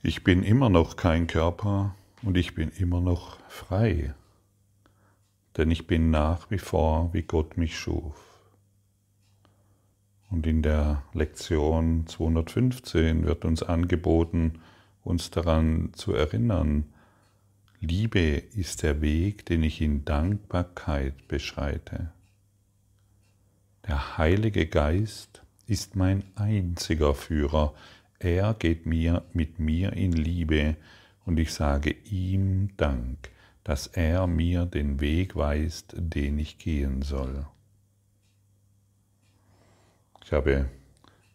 Ich bin immer noch kein Körper und ich bin immer noch frei, denn ich bin nach wie vor, wie Gott mich schuf. Und in der Lektion 215 wird uns angeboten, uns daran zu erinnern, Liebe ist der Weg, den ich in Dankbarkeit beschreite. Der Heilige Geist ist mein einziger Führer, er geht mir mit mir in Liebe und ich sage ihm Dank, dass er mir den Weg weist, den ich gehen soll. Ich habe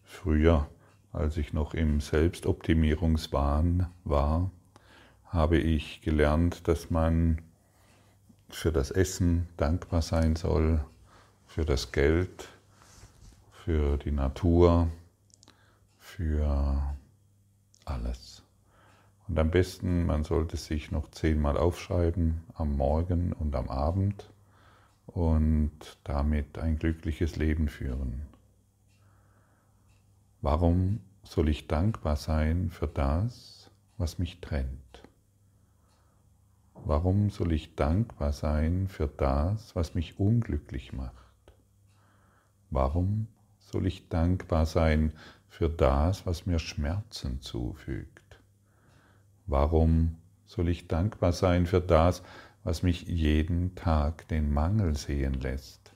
früher, als ich noch im Selbstoptimierungswahn war, habe ich gelernt, dass man für das Essen dankbar sein soll, für das Geld, für die Natur, für alles. Und am besten, man sollte sich noch zehnmal aufschreiben, am Morgen und am Abend und damit ein glückliches Leben führen. Warum soll ich dankbar sein für das, was mich trennt? Warum soll ich dankbar sein für das, was mich unglücklich macht? Warum soll ich dankbar sein für das, was mir Schmerzen zufügt? Warum soll ich dankbar sein für das, was mich jeden Tag den Mangel sehen lässt?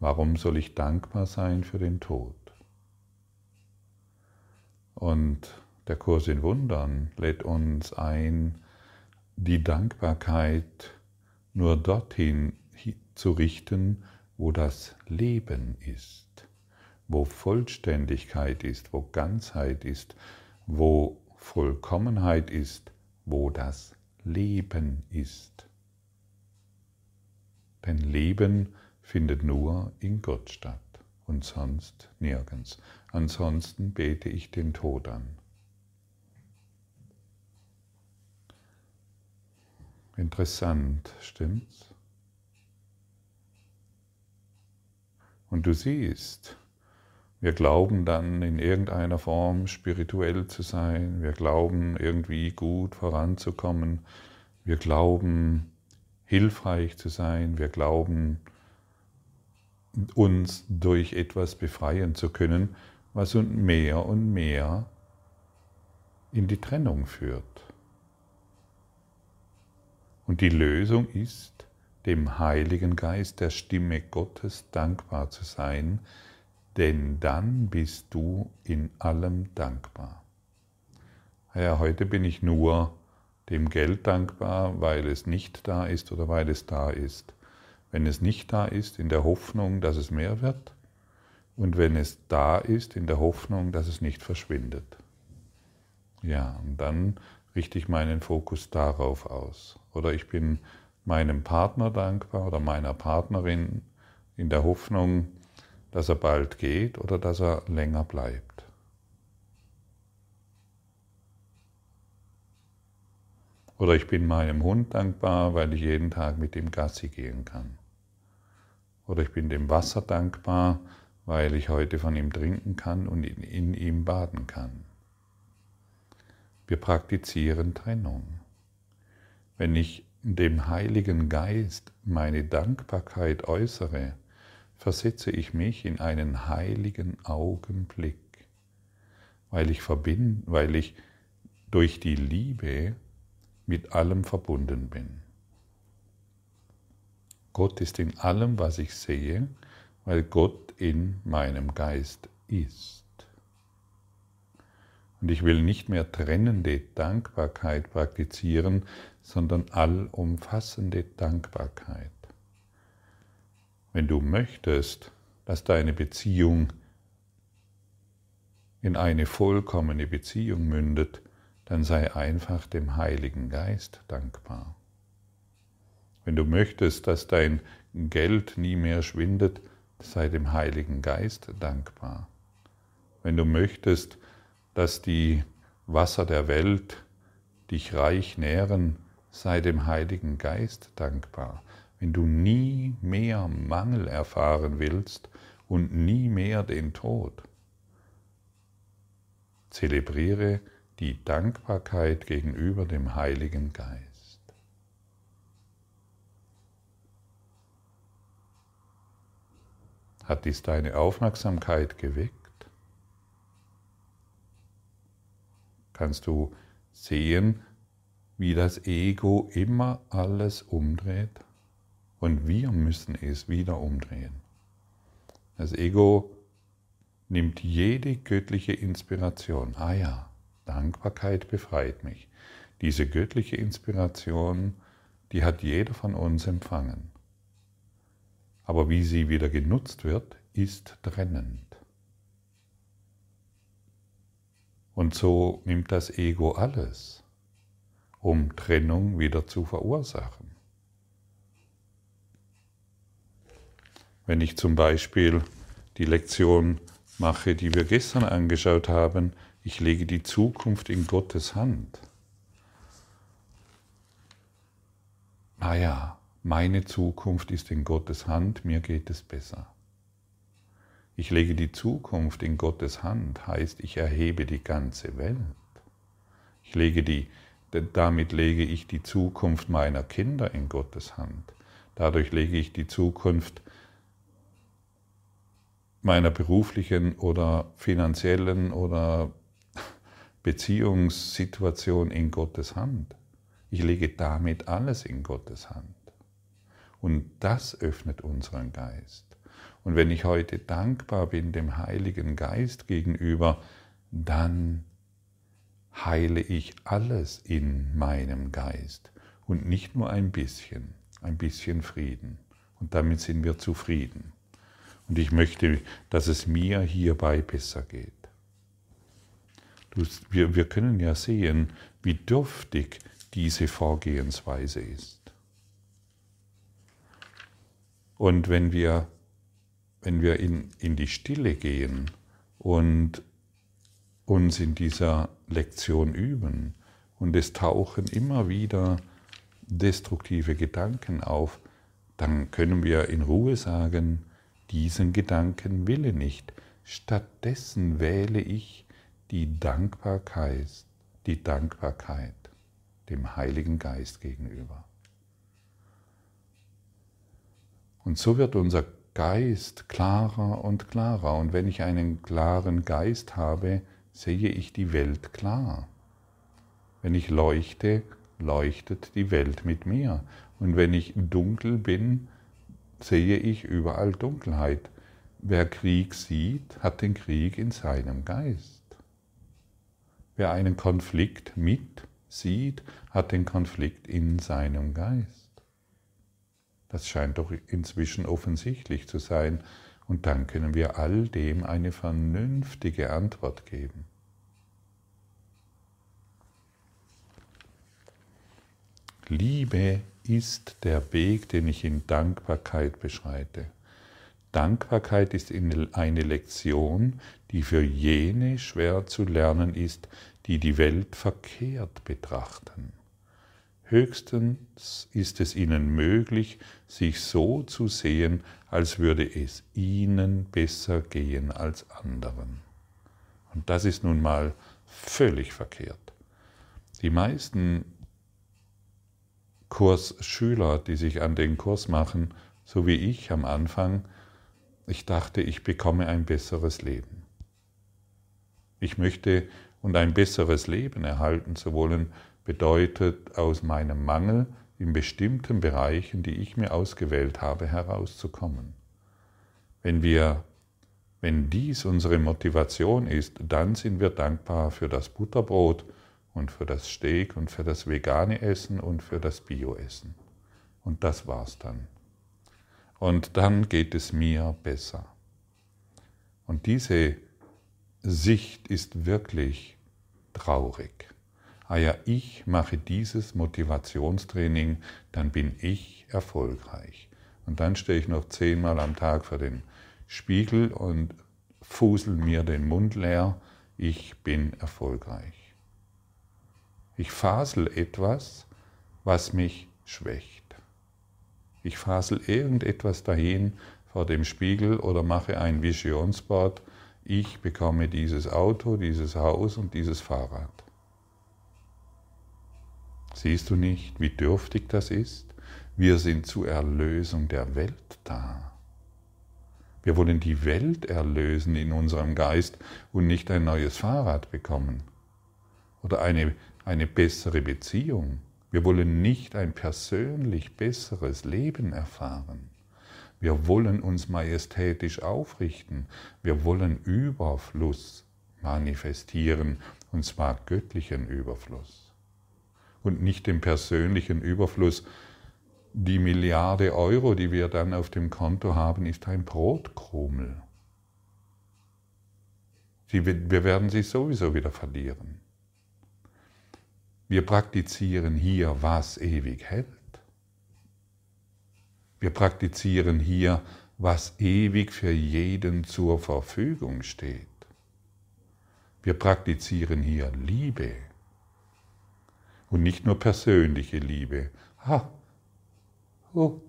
Warum soll ich dankbar sein für den Tod? Und der Kurs in Wundern lädt uns ein, die Dankbarkeit nur dorthin zu richten, wo das Leben ist wo Vollständigkeit ist, wo Ganzheit ist, wo Vollkommenheit ist, wo das Leben ist. Denn Leben findet nur in Gott statt und sonst nirgends. Ansonsten bete ich den Tod an. Interessant, stimmt's? Und du siehst, wir glauben dann in irgendeiner Form spirituell zu sein. Wir glauben irgendwie gut voranzukommen. Wir glauben hilfreich zu sein. Wir glauben uns durch etwas befreien zu können, was uns mehr und mehr in die Trennung führt. Und die Lösung ist, dem Heiligen Geist, der Stimme Gottes dankbar zu sein, denn dann bist du in allem dankbar. Ja, heute bin ich nur dem Geld dankbar, weil es nicht da ist oder weil es da ist. Wenn es nicht da ist, in der Hoffnung, dass es mehr wird, und wenn es da ist, in der Hoffnung, dass es nicht verschwindet. Ja, und dann richte ich meinen Fokus darauf aus. Oder ich bin meinem Partner dankbar oder meiner Partnerin in der Hoffnung, dass er bald geht oder dass er länger bleibt. Oder ich bin meinem Hund dankbar, weil ich jeden Tag mit ihm Gassi gehen kann. Oder ich bin dem Wasser dankbar, weil ich heute von ihm trinken kann und in, in ihm baden kann. Wir praktizieren Trennung. Wenn ich dem Heiligen Geist meine Dankbarkeit äußere, versetze ich mich in einen heiligen Augenblick, weil ich verbind, weil ich durch die Liebe mit allem verbunden bin. Gott ist in allem, was ich sehe, weil Gott in meinem Geist ist. Und ich will nicht mehr trennende Dankbarkeit praktizieren, sondern allumfassende Dankbarkeit. Wenn du möchtest, dass deine Beziehung in eine vollkommene Beziehung mündet, dann sei einfach dem Heiligen Geist dankbar. Wenn du möchtest, dass dein Geld nie mehr schwindet, sei dem Heiligen Geist dankbar. Wenn du möchtest, dass die Wasser der Welt dich reich nähren, sei dem Heiligen Geist dankbar wenn du nie mehr Mangel erfahren willst und nie mehr den Tod. Zelebriere die Dankbarkeit gegenüber dem Heiligen Geist. Hat dies deine Aufmerksamkeit geweckt? Kannst du sehen, wie das Ego immer alles umdreht? Und wir müssen es wieder umdrehen. Das Ego nimmt jede göttliche Inspiration. Ah ja, Dankbarkeit befreit mich. Diese göttliche Inspiration, die hat jeder von uns empfangen. Aber wie sie wieder genutzt wird, ist trennend. Und so nimmt das Ego alles, um Trennung wieder zu verursachen. Wenn ich zum Beispiel die Lektion mache, die wir gestern angeschaut haben, ich lege die Zukunft in Gottes Hand. Ah ja, meine Zukunft ist in Gottes Hand, mir geht es besser. Ich lege die Zukunft in Gottes Hand, heißt, ich erhebe die ganze Welt. Ich lege die, damit lege ich die Zukunft meiner Kinder in Gottes Hand. Dadurch lege ich die Zukunft meiner beruflichen oder finanziellen oder Beziehungssituation in Gottes Hand. Ich lege damit alles in Gottes Hand. Und das öffnet unseren Geist. Und wenn ich heute dankbar bin dem Heiligen Geist gegenüber, dann heile ich alles in meinem Geist und nicht nur ein bisschen, ein bisschen Frieden. Und damit sind wir zufrieden. Und ich möchte, dass es mir hierbei besser geht. Du, wir, wir können ja sehen, wie dürftig diese Vorgehensweise ist. Und wenn wir wenn wir in, in die Stille gehen und uns in dieser Lektion üben und es tauchen immer wieder destruktive Gedanken auf, dann können wir in Ruhe sagen, diesen Gedanken will ich nicht. Stattdessen wähle ich die Dankbarkeit, die Dankbarkeit dem Heiligen Geist gegenüber. Und so wird unser Geist klarer und klarer. Und wenn ich einen klaren Geist habe, sehe ich die Welt klar. Wenn ich leuchte, leuchtet die Welt mit mir. Und wenn ich dunkel bin, sehe ich überall Dunkelheit. Wer Krieg sieht, hat den Krieg in seinem Geist. Wer einen Konflikt mit sieht, hat den Konflikt in seinem Geist. Das scheint doch inzwischen offensichtlich zu sein. Und dann können wir all dem eine vernünftige Antwort geben. Liebe ist der Weg, den ich in Dankbarkeit beschreite. Dankbarkeit ist eine Lektion, die für jene schwer zu lernen ist, die die Welt verkehrt betrachten. Höchstens ist es ihnen möglich, sich so zu sehen, als würde es ihnen besser gehen als anderen. Und das ist nun mal völlig verkehrt. Die meisten Kursschüler, die sich an den Kurs machen, so wie ich am Anfang, ich dachte, ich bekomme ein besseres Leben. Ich möchte und ein besseres Leben erhalten zu wollen, bedeutet aus meinem Mangel in bestimmten Bereichen, die ich mir ausgewählt habe, herauszukommen. Wenn wir wenn dies unsere Motivation ist, dann sind wir dankbar für das Butterbrot und für das Steak und für das vegane Essen und für das Bioessen. Und das war's dann. Und dann geht es mir besser. Und diese Sicht ist wirklich traurig ah ja, ich mache dieses Motivationstraining, dann bin ich erfolgreich. Und dann stehe ich noch zehnmal am Tag vor dem Spiegel und fusel mir den Mund leer, ich bin erfolgreich. Ich fasel etwas, was mich schwächt. Ich fasel irgendetwas dahin vor dem Spiegel oder mache ein Visionsboard, ich bekomme dieses Auto, dieses Haus und dieses Fahrrad. Siehst du nicht, wie dürftig das ist? Wir sind zur Erlösung der Welt da. Wir wollen die Welt erlösen in unserem Geist und nicht ein neues Fahrrad bekommen oder eine, eine bessere Beziehung. Wir wollen nicht ein persönlich besseres Leben erfahren. Wir wollen uns majestätisch aufrichten. Wir wollen Überfluss manifestieren, und zwar göttlichen Überfluss und nicht dem persönlichen Überfluss. Die Milliarde Euro, die wir dann auf dem Konto haben, ist ein Brotkrummel. wir werden sie sowieso wieder verlieren. Wir praktizieren hier, was ewig hält. Wir praktizieren hier, was ewig für jeden zur Verfügung steht. Wir praktizieren hier Liebe. Und nicht nur persönliche Liebe. Ha, oh.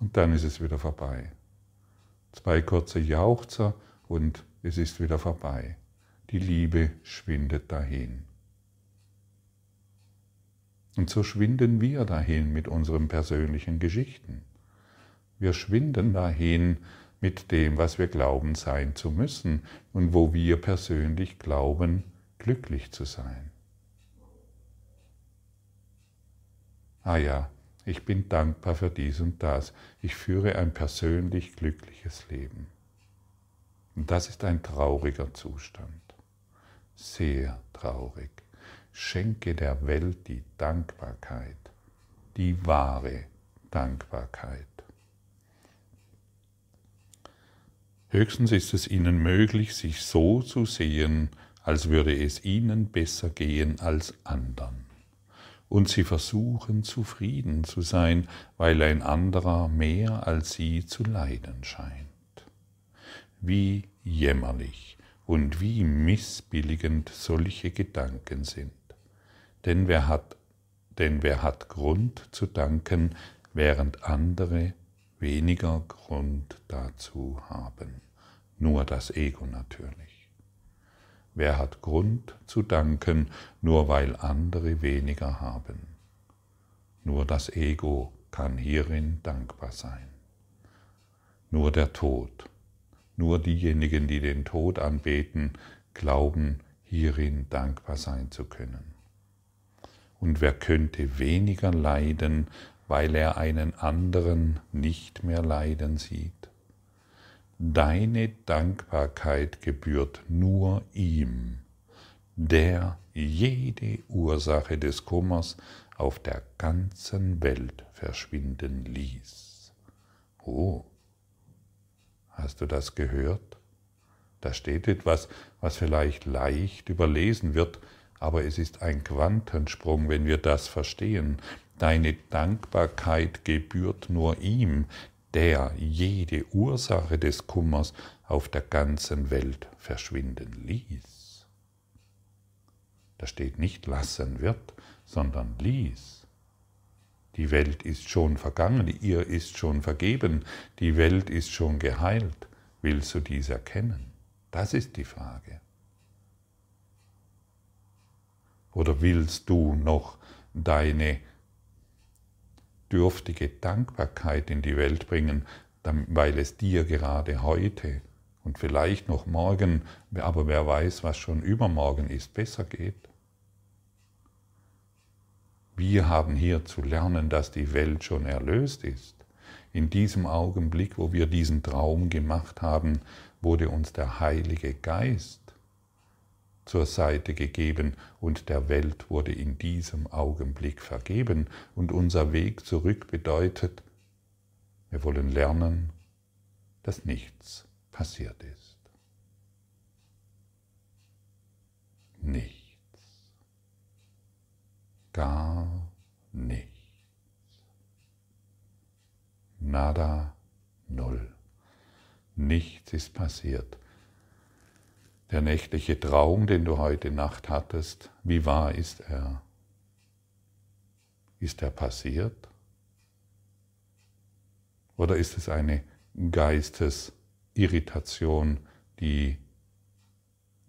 Und dann ist es wieder vorbei. Zwei kurze Jauchzer und es ist wieder vorbei. Die Liebe schwindet dahin. Und so schwinden wir dahin mit unseren persönlichen Geschichten. Wir schwinden dahin mit dem, was wir glauben sein zu müssen und wo wir persönlich glauben, glücklich zu sein. ah ja, ich bin dankbar für dies und das, ich führe ein persönlich glückliches Leben. Und das ist ein trauriger Zustand, sehr traurig. Schenke der Welt die Dankbarkeit, die wahre Dankbarkeit. Höchstens ist es ihnen möglich, sich so zu sehen, als würde es ihnen besser gehen als anderen und sie versuchen zufrieden zu sein, weil ein anderer mehr als sie zu leiden scheint. Wie jämmerlich und wie missbilligend solche Gedanken sind. Denn wer hat, denn wer hat Grund zu danken, während andere weniger Grund dazu haben? Nur das Ego natürlich. Wer hat Grund zu danken, nur weil andere weniger haben? Nur das Ego kann hierin dankbar sein. Nur der Tod, nur diejenigen, die den Tod anbeten, glauben hierin dankbar sein zu können. Und wer könnte weniger leiden, weil er einen anderen nicht mehr leiden sieht? Deine Dankbarkeit gebührt nur ihm, der jede Ursache des Kummers auf der ganzen Welt verschwinden ließ. Oh, hast du das gehört? Da steht etwas, was vielleicht leicht überlesen wird, aber es ist ein Quantensprung, wenn wir das verstehen. Deine Dankbarkeit gebührt nur ihm, der jede Ursache des Kummers auf der ganzen Welt verschwinden ließ. Da steht nicht lassen wird, sondern ließ. Die Welt ist schon vergangen, ihr ist schon vergeben, die Welt ist schon geheilt. Willst du dies erkennen? Das ist die Frage. Oder willst du noch deine dürftige Dankbarkeit in die Welt bringen, weil es dir gerade heute und vielleicht noch morgen, aber wer weiß, was schon übermorgen ist, besser geht. Wir haben hier zu lernen, dass die Welt schon erlöst ist. In diesem Augenblick, wo wir diesen Traum gemacht haben, wurde uns der Heilige Geist zur Seite gegeben und der Welt wurde in diesem Augenblick vergeben und unser Weg zurück bedeutet, wir wollen lernen, dass nichts passiert ist. Nichts. Gar nichts. Nada, null. Nichts ist passiert. Der nächtliche Traum, den du heute Nacht hattest, wie wahr ist er? Ist er passiert? Oder ist es eine Geistesirritation, die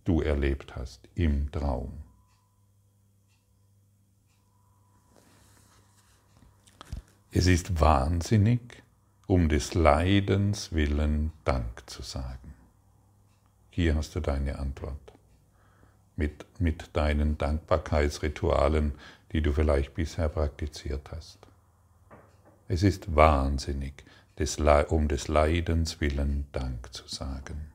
du erlebt hast im Traum? Es ist wahnsinnig, um des Leidens willen Dank zu sagen. Hier hast du deine Antwort. Mit, mit deinen Dankbarkeitsritualen, die du vielleicht bisher praktiziert hast. Es ist wahnsinnig, des, um des Leidens willen Dank zu sagen.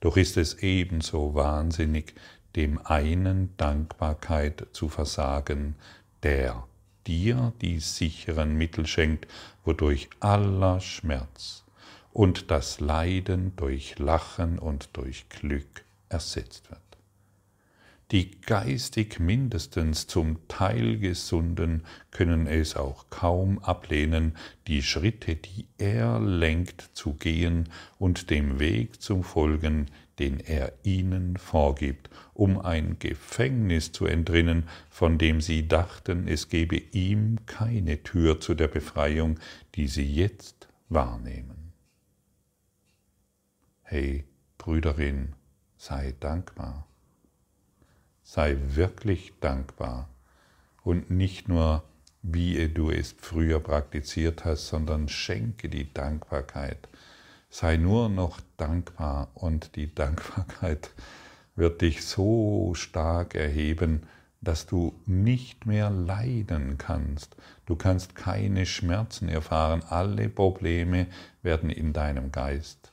Doch ist es ebenso wahnsinnig, dem einen Dankbarkeit zu versagen, der dir die sicheren Mittel schenkt, wodurch aller Schmerz und das Leiden durch Lachen und durch Glück ersetzt wird. Die geistig mindestens zum Teil Gesunden können es auch kaum ablehnen, die Schritte, die er lenkt, zu gehen und dem Weg zu folgen, den er ihnen vorgibt, um ein Gefängnis zu entrinnen, von dem sie dachten, es gebe ihm keine Tür zu der Befreiung, die sie jetzt wahrnehmen. Hey, Brüderin, sei dankbar. Sei wirklich dankbar und nicht nur, wie du es früher praktiziert hast, sondern schenke die Dankbarkeit sei nur noch dankbar und die Dankbarkeit wird dich so stark erheben, dass du nicht mehr leiden kannst. Du kannst keine Schmerzen erfahren. Alle Probleme werden in deinem Geist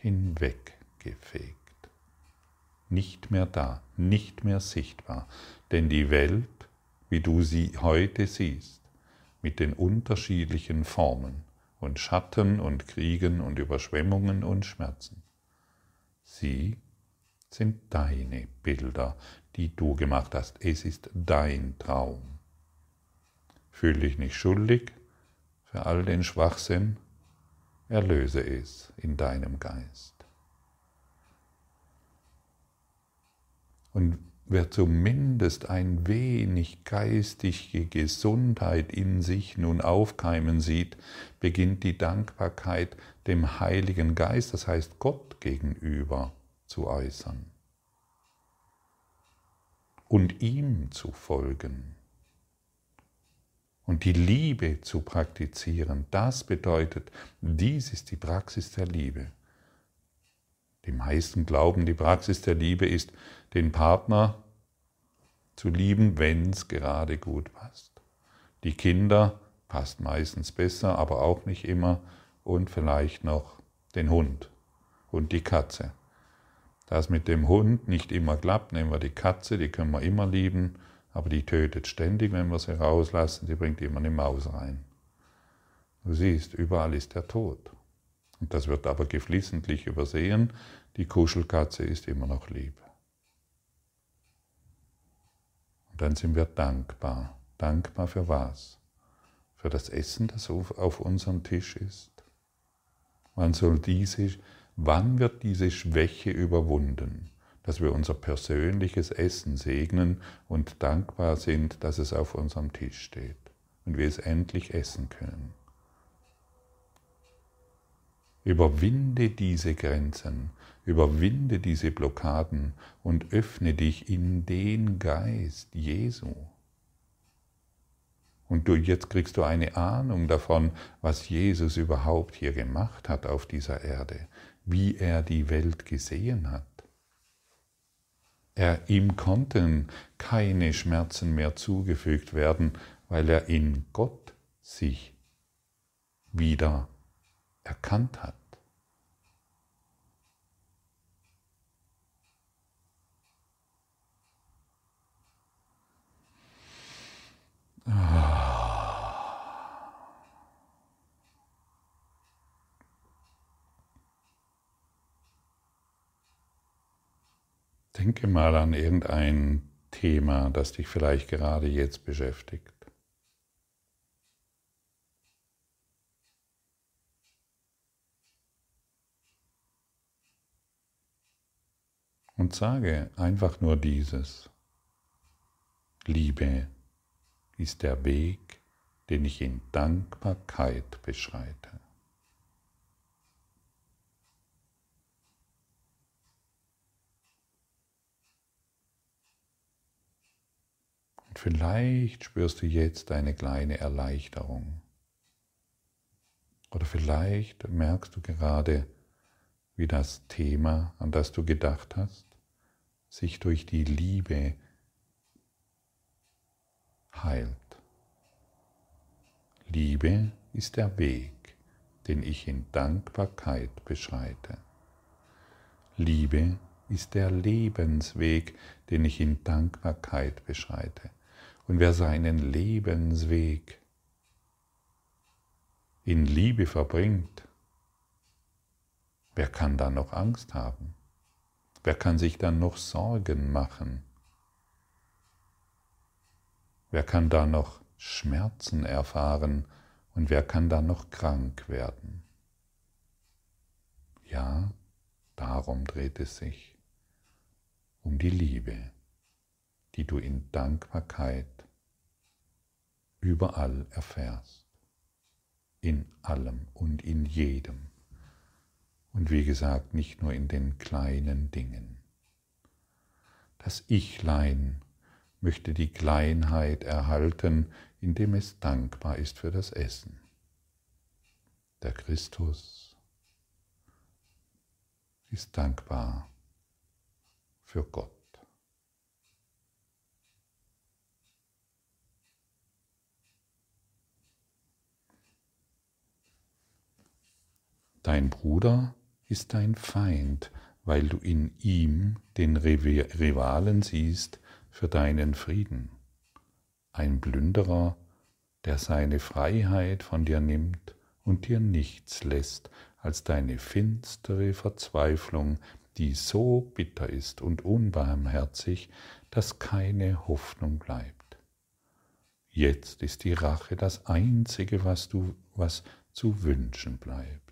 hinweggefegt. Nicht mehr da, nicht mehr sichtbar. Denn die Welt, wie du sie heute siehst, mit den unterschiedlichen Formen, und Schatten und Kriegen und Überschwemmungen und Schmerzen. Sie sind deine Bilder, die du gemacht hast. Es ist dein Traum. Fühl dich nicht schuldig für all den Schwachsinn, erlöse es in deinem Geist. Und Wer zumindest ein wenig geistige Gesundheit in sich nun aufkeimen sieht, beginnt die Dankbarkeit dem Heiligen Geist, das heißt Gott gegenüber, zu äußern und ihm zu folgen und die Liebe zu praktizieren. Das bedeutet, dies ist die Praxis der Liebe. Die meisten glauben, die Praxis der Liebe ist, den Partner zu lieben, wenn es gerade gut passt. Die Kinder passt meistens besser, aber auch nicht immer. Und vielleicht noch den Hund und die Katze. Das mit dem Hund nicht immer klappt, nehmen wir die Katze, die können wir immer lieben, aber die tötet ständig, wenn wir sie rauslassen, die bringt immer eine Maus rein. Du siehst, überall ist der Tod. Und das wird aber geflissentlich übersehen, die Kuschelkatze ist immer noch lieb. dann sind wir dankbar. Dankbar für was? Für das Essen, das auf unserem Tisch ist. Wann soll diese, wann wird diese Schwäche überwunden, dass wir unser persönliches Essen segnen und dankbar sind, dass es auf unserem Tisch steht und wir es endlich essen können? Überwinde diese Grenzen, überwinde diese Blockaden und öffne dich in den Geist Jesu. Und du, jetzt kriegst du eine Ahnung davon, was Jesus überhaupt hier gemacht hat auf dieser Erde, wie er die Welt gesehen hat. Er, ihm konnten keine Schmerzen mehr zugefügt werden, weil er in Gott sich wieder erkannt hat. Denke mal an irgendein Thema, das dich vielleicht gerade jetzt beschäftigt. Und sage einfach nur dieses. Liebe ist der Weg, den ich in Dankbarkeit beschreite. Und vielleicht spürst du jetzt eine kleine Erleichterung. Oder vielleicht merkst du gerade, wie das Thema, an das du gedacht hast, sich durch die Liebe heilt. Liebe ist der Weg, den ich in Dankbarkeit beschreite. Liebe ist der Lebensweg, den ich in Dankbarkeit beschreite. Und wer seinen Lebensweg in Liebe verbringt, wer kann da noch Angst haben? Wer kann sich dann noch Sorgen machen? Wer kann da noch Schmerzen erfahren und wer kann da noch krank werden? Ja, darum dreht es sich, um die Liebe, die du in Dankbarkeit überall erfährst, in allem und in jedem. Und wie gesagt, nicht nur in den kleinen Dingen. Das Ichlein möchte die Kleinheit erhalten, indem es dankbar ist für das Essen. Der Christus ist dankbar für Gott. Dein Bruder ist dein Feind, weil du in ihm den Rivalen siehst für deinen Frieden. Ein Plünderer, der seine Freiheit von dir nimmt und dir nichts lässt als deine finstere Verzweiflung, die so bitter ist und unbarmherzig, dass keine Hoffnung bleibt. Jetzt ist die Rache das Einzige, was, du, was zu wünschen bleibt.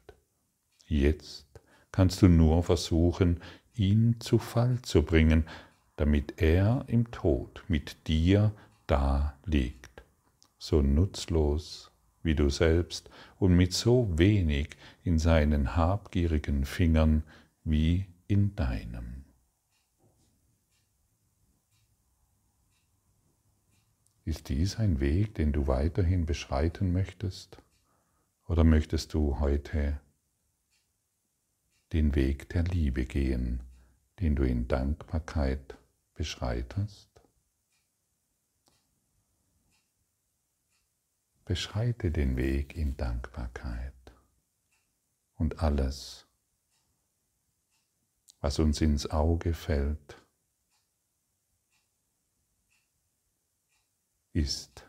Jetzt kannst du nur versuchen, ihn zu Fall zu bringen, damit er im Tod mit dir da liegt, so nutzlos wie du selbst und mit so wenig in seinen habgierigen Fingern wie in deinem. Ist dies ein Weg, den du weiterhin beschreiten möchtest? Oder möchtest du heute den Weg der Liebe gehen, den du in Dankbarkeit beschreitest? Beschreite den Weg in Dankbarkeit und alles, was uns ins Auge fällt, ist